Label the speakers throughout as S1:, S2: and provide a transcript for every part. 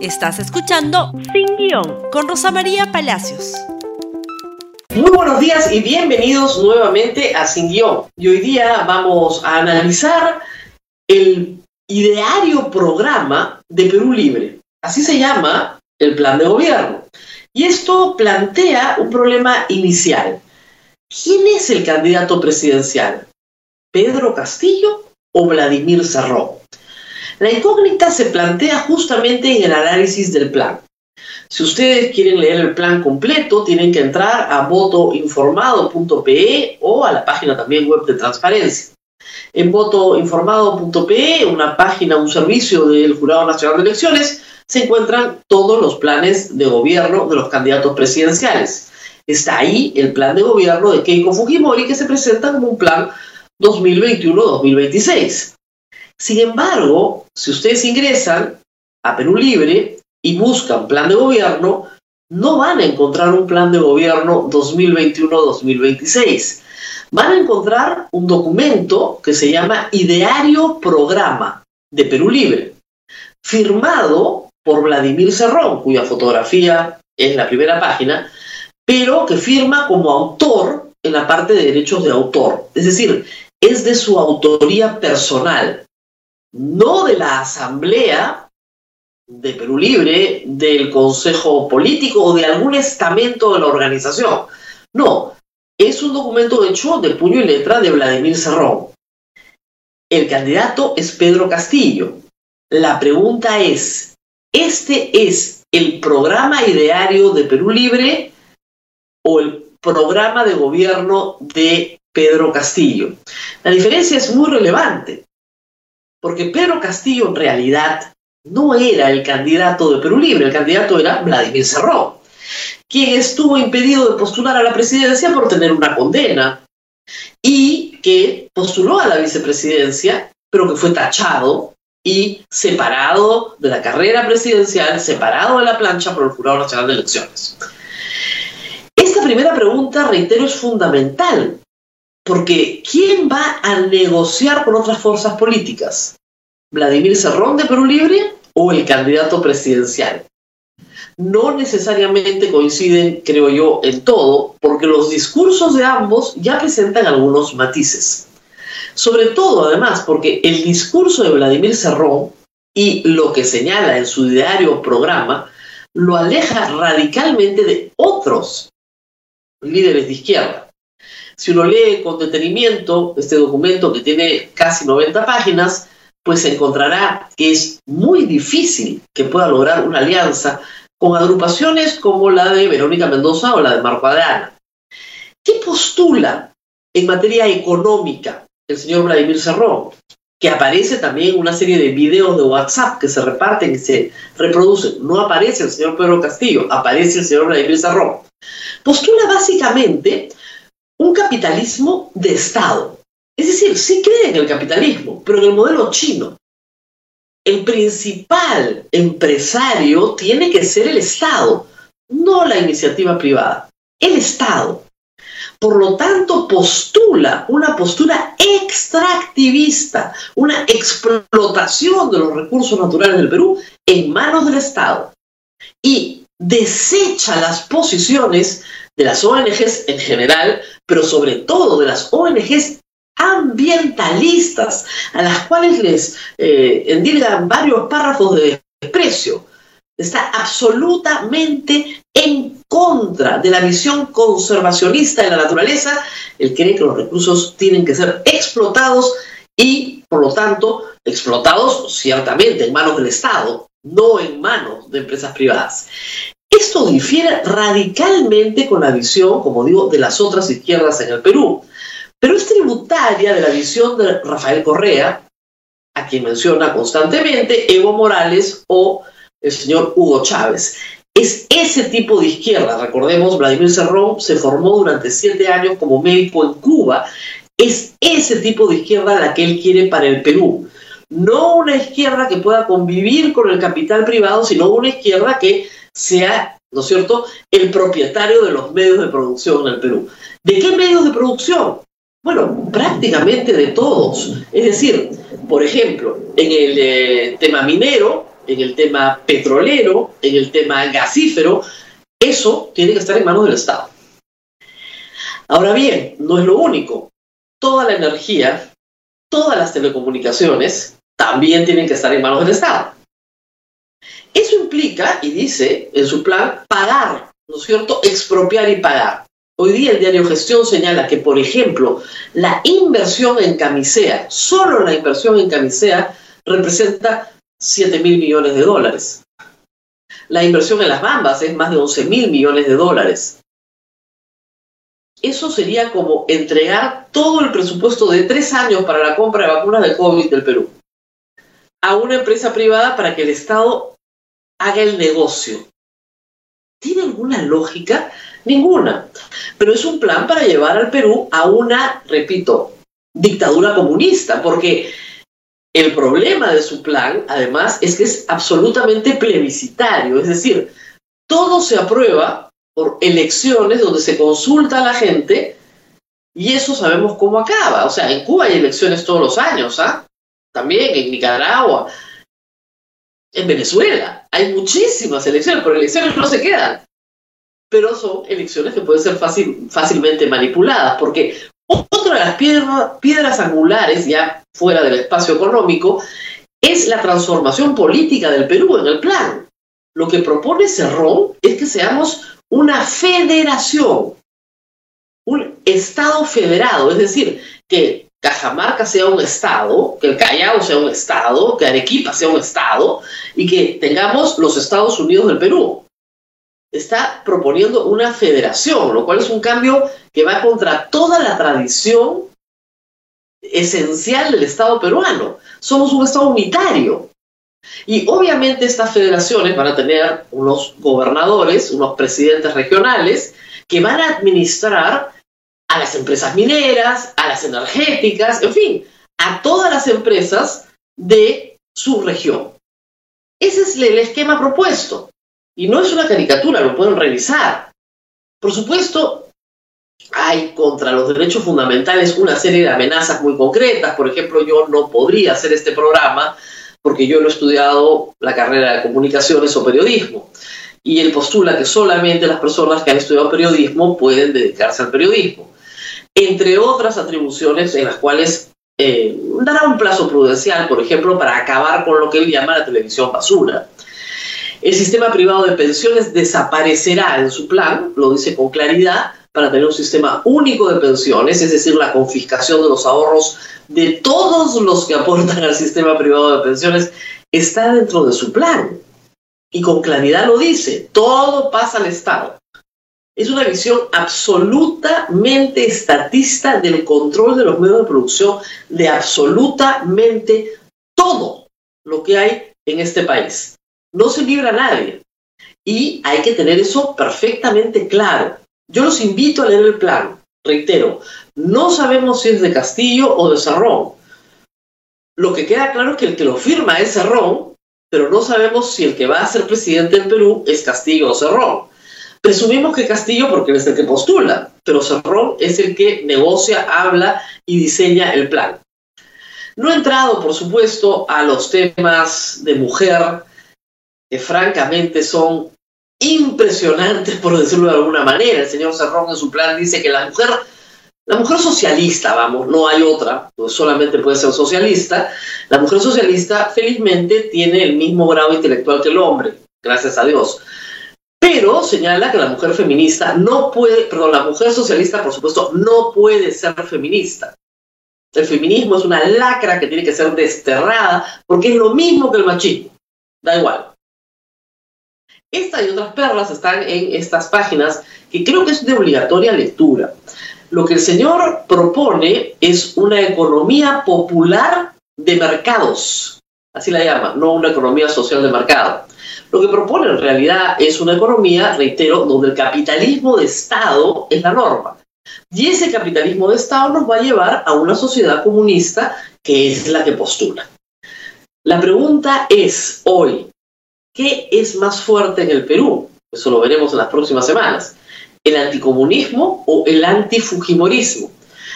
S1: Estás escuchando Sin Guión con Rosa María Palacios.
S2: Muy buenos días y bienvenidos nuevamente a Sin Guión. Y hoy día vamos a analizar el ideario programa de Perú Libre. Así se llama el plan de gobierno. Y esto plantea un problema inicial. ¿Quién es el candidato presidencial? ¿Pedro Castillo o Vladimir Cerrón? La incógnita se plantea justamente en el análisis del plan. Si ustedes quieren leer el plan completo, tienen que entrar a votoinformado.pe o a la página también web de transparencia. En votoinformado.pe, una página, un servicio del Jurado Nacional de Elecciones, se encuentran todos los planes de gobierno de los candidatos presidenciales. Está ahí el plan de gobierno de Keiko Fujimori que se presenta como un plan 2021-2026. Sin embargo, si ustedes ingresan a Perú Libre y buscan plan de gobierno, no van a encontrar un plan de gobierno 2021-2026. Van a encontrar un documento que se llama Ideario Programa de Perú Libre, firmado por Vladimir Cerrón, cuya fotografía es la primera página, pero que firma como autor en la parte de derechos de autor. Es decir, es de su autoría personal no de la Asamblea de Perú Libre, del Consejo Político o de algún estamento de la organización. No, es un documento hecho de puño y letra de Vladimir Cerrón. El candidato es Pedro Castillo. La pregunta es, ¿este es el programa ideario de Perú Libre o el programa de gobierno de Pedro Castillo? La diferencia es muy relevante. Porque Pedro Castillo en realidad no era el candidato de Perú Libre, el candidato era Vladimir Cerrón, quien estuvo impedido de postular a la presidencia por tener una condena y que postuló a la vicepresidencia, pero que fue tachado y separado de la carrera presidencial, separado de la plancha por el Jurado Nacional de Elecciones. Esta primera pregunta, reitero, es fundamental, porque ¿quién va a negociar con otras fuerzas políticas? ¿Vladimir Cerrón de Perú Libre o el candidato presidencial? No necesariamente coinciden, creo yo, en todo, porque los discursos de ambos ya presentan algunos matices. Sobre todo, además, porque el discurso de Vladimir Cerrón y lo que señala en su diario programa lo aleja radicalmente de otros líderes de izquierda. Si uno lee con detenimiento este documento que tiene casi 90 páginas, pues encontrará que es muy difícil que pueda lograr una alianza con agrupaciones como la de Verónica Mendoza o la de Marco Adriana. ¿Qué postula en materia económica el señor Vladimir Cerrón? Que aparece también una serie de videos de WhatsApp que se reparten y se reproducen. No aparece el señor Pedro Castillo, aparece el señor Vladimir Cerrón. Postula básicamente un capitalismo de Estado. Es decir, sí cree en el capitalismo, pero en el modelo chino. El principal empresario tiene que ser el Estado, no la iniciativa privada, el Estado. Por lo tanto, postula una postura extractivista, una explotación de los recursos naturales del Perú en manos del Estado. Y desecha las posiciones de las ONGs en general, pero sobre todo de las ONGs ambientalistas, a las cuales les eh, endilgan varios párrafos de desprecio. Está absolutamente en contra de la visión conservacionista de la naturaleza. Él cree que los recursos tienen que ser explotados y, por lo tanto, explotados ciertamente en manos del Estado, no en manos de empresas privadas. Esto difiere radicalmente con la visión, como digo, de las otras izquierdas en el Perú, pero es tributaria de la visión de Rafael Correa, a quien menciona constantemente Evo Morales o el señor Hugo Chávez. Es ese tipo de izquierda, recordemos, Vladimir Cerrón se formó durante siete años como médico en Cuba, es ese tipo de izquierda la que él quiere para el Perú. No una izquierda que pueda convivir con el capital privado, sino una izquierda que sea, ¿no es cierto?, el propietario de los medios de producción en el Perú. ¿De qué medios de producción? Bueno, prácticamente de todos. Es decir, por ejemplo, en el eh, tema minero, en el tema petrolero, en el tema gasífero, eso tiene que estar en manos del Estado. Ahora bien, no es lo único. Toda la energía, todas las telecomunicaciones también tienen que estar en manos del Estado. Eso implica, y dice en su plan, pagar, ¿no es cierto? Expropiar y pagar. Hoy día el diario Gestión señala que, por ejemplo, la inversión en camisea, solo la inversión en camisea, representa 7 mil millones de dólares. La inversión en las bambas es más de 11 mil millones de dólares. Eso sería como entregar todo el presupuesto de tres años para la compra de vacunas de COVID del Perú a una empresa privada para que el Estado haga el negocio. ¿Tiene alguna lógica? Ninguna. Pero es un plan para llevar al Perú a una, repito, dictadura comunista, porque el problema de su plan, además, es que es absolutamente plebiscitario, es decir, todo se aprueba por elecciones donde se consulta a la gente y eso sabemos cómo acaba. O sea, en Cuba hay elecciones todos los años, ¿ah? También en Nicaragua, en Venezuela. Hay muchísimas elecciones, pero elecciones no se quedan. Pero son elecciones que pueden ser fácil, fácilmente manipuladas, porque otra de las piedras angulares, ya fuera del espacio económico, es la transformación política del Perú en el plan. Lo que propone Cerrón es que seamos una federación, un Estado federado, es decir, que Cajamarca sea un estado, que el Callao sea un estado, que Arequipa sea un estado y que tengamos los Estados Unidos del Perú. Está proponiendo una federación, lo cual es un cambio que va contra toda la tradición esencial del Estado peruano. Somos un Estado unitario. Y obviamente estas federaciones van a tener unos gobernadores, unos presidentes regionales, que van a administrar a las empresas mineras, a las energéticas, en fin, a todas las empresas de su región. Ese es el esquema propuesto. Y no es una caricatura, lo pueden revisar. Por supuesto, hay contra los derechos fundamentales una serie de amenazas muy concretas. Por ejemplo, yo no podría hacer este programa porque yo no he estudiado la carrera de comunicaciones o periodismo. Y él postula que solamente las personas que han estudiado periodismo pueden dedicarse al periodismo entre otras atribuciones en las cuales eh, dará un plazo prudencial, por ejemplo, para acabar con lo que él llama la televisión basura. El sistema privado de pensiones desaparecerá en su plan, lo dice con claridad, para tener un sistema único de pensiones, es decir, la confiscación de los ahorros de todos los que aportan al sistema privado de pensiones, está dentro de su plan. Y con claridad lo dice, todo pasa al Estado es una visión absolutamente estatista del control de los medios de producción de absolutamente todo lo que hay en este país. No se libra a nadie. Y hay que tener eso perfectamente claro. Yo los invito a leer el plan. Reitero, no sabemos si es de Castillo o de Cerrón. Lo que queda claro es que el que lo firma es Cerrón, pero no sabemos si el que va a ser presidente del Perú es Castillo o Cerrón. Presumimos que Castillo, porque es el que postula, pero Cerrón es el que negocia, habla y diseña el plan. No he entrado, por supuesto, a los temas de mujer, que francamente son impresionantes, por decirlo de alguna manera. El señor Cerrón en su plan dice que la mujer, la mujer socialista, vamos, no hay otra, pues solamente puede ser socialista, la mujer socialista felizmente tiene el mismo grado intelectual que el hombre, gracias a Dios. Pero señala que la mujer feminista no puede, perdón, la mujer socialista, por supuesto, no puede ser feminista. El feminismo es una lacra que tiene que ser desterrada porque es lo mismo que el machismo. Da igual. Esta y otras perlas están en estas páginas que creo que es de obligatoria lectura. Lo que el señor propone es una economía popular de mercados, así la llama, no una economía social de mercado. Lo que propone en realidad es una economía, reitero, donde el capitalismo de Estado es la norma. Y ese capitalismo de Estado nos va a llevar a una sociedad comunista que es la que postula. La pregunta es hoy, ¿qué es más fuerte en el Perú? Eso lo veremos en las próximas semanas. ¿El anticomunismo o el antifujimorismo?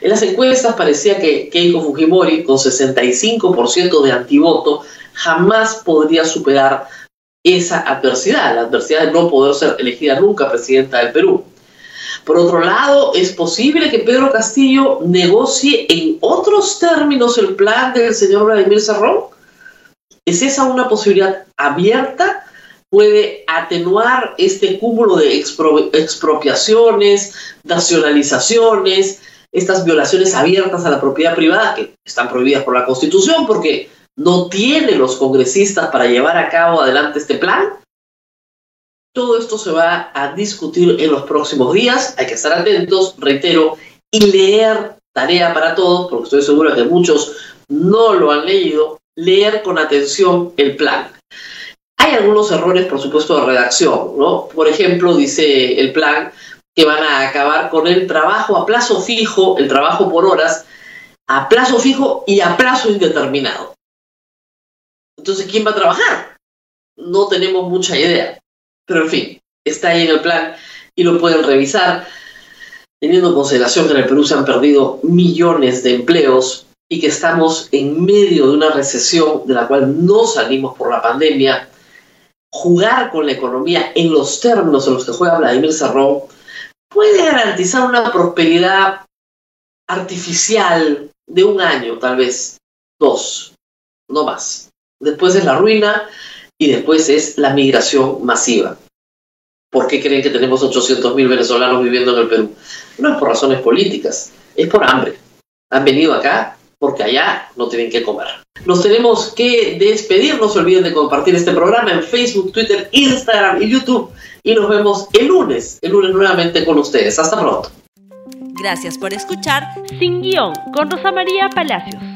S2: En las encuestas parecía que Keiko Fujimori, con 65% de antivoto, jamás podría superar esa adversidad, la adversidad de no poder ser elegida nunca presidenta del Perú. Por otro lado, es posible que Pedro Castillo negocie en otros términos el plan del señor Vladimir Cerrón. ¿Es esa una posibilidad abierta? ¿Puede atenuar este cúmulo de expropiaciones, nacionalizaciones, estas violaciones abiertas a la propiedad privada que están prohibidas por la Constitución porque no tiene los congresistas para llevar a cabo adelante este plan. Todo esto se va a discutir en los próximos días, hay que estar atentos, reitero, y leer, tarea para todos, porque estoy seguro que muchos no lo han leído, leer con atención el plan. Hay algunos errores, por supuesto, de redacción, ¿no? Por ejemplo, dice el plan que van a acabar con el trabajo a plazo fijo, el trabajo por horas, a plazo fijo y a plazo indeterminado. Entonces, ¿quién va a trabajar? No tenemos mucha idea. Pero en fin, está ahí en el plan y lo pueden revisar, teniendo en consideración que en el Perú se han perdido millones de empleos y que estamos en medio de una recesión de la cual no salimos por la pandemia. Jugar con la economía en los términos en los que juega Vladimir Cerrón puede garantizar una prosperidad artificial de un año, tal vez dos, no más. Después es la ruina y después es la migración masiva. ¿Por qué creen que tenemos 800.000 venezolanos viviendo en el Perú? No es por razones políticas, es por hambre. Han venido acá porque allá no tienen que comer. Nos tenemos que despedir, no se olviden de compartir este programa en Facebook, Twitter, Instagram y YouTube y nos vemos el lunes, el lunes nuevamente con ustedes. Hasta pronto.
S1: Gracias por escuchar Sin Guión con Rosa María Palacios.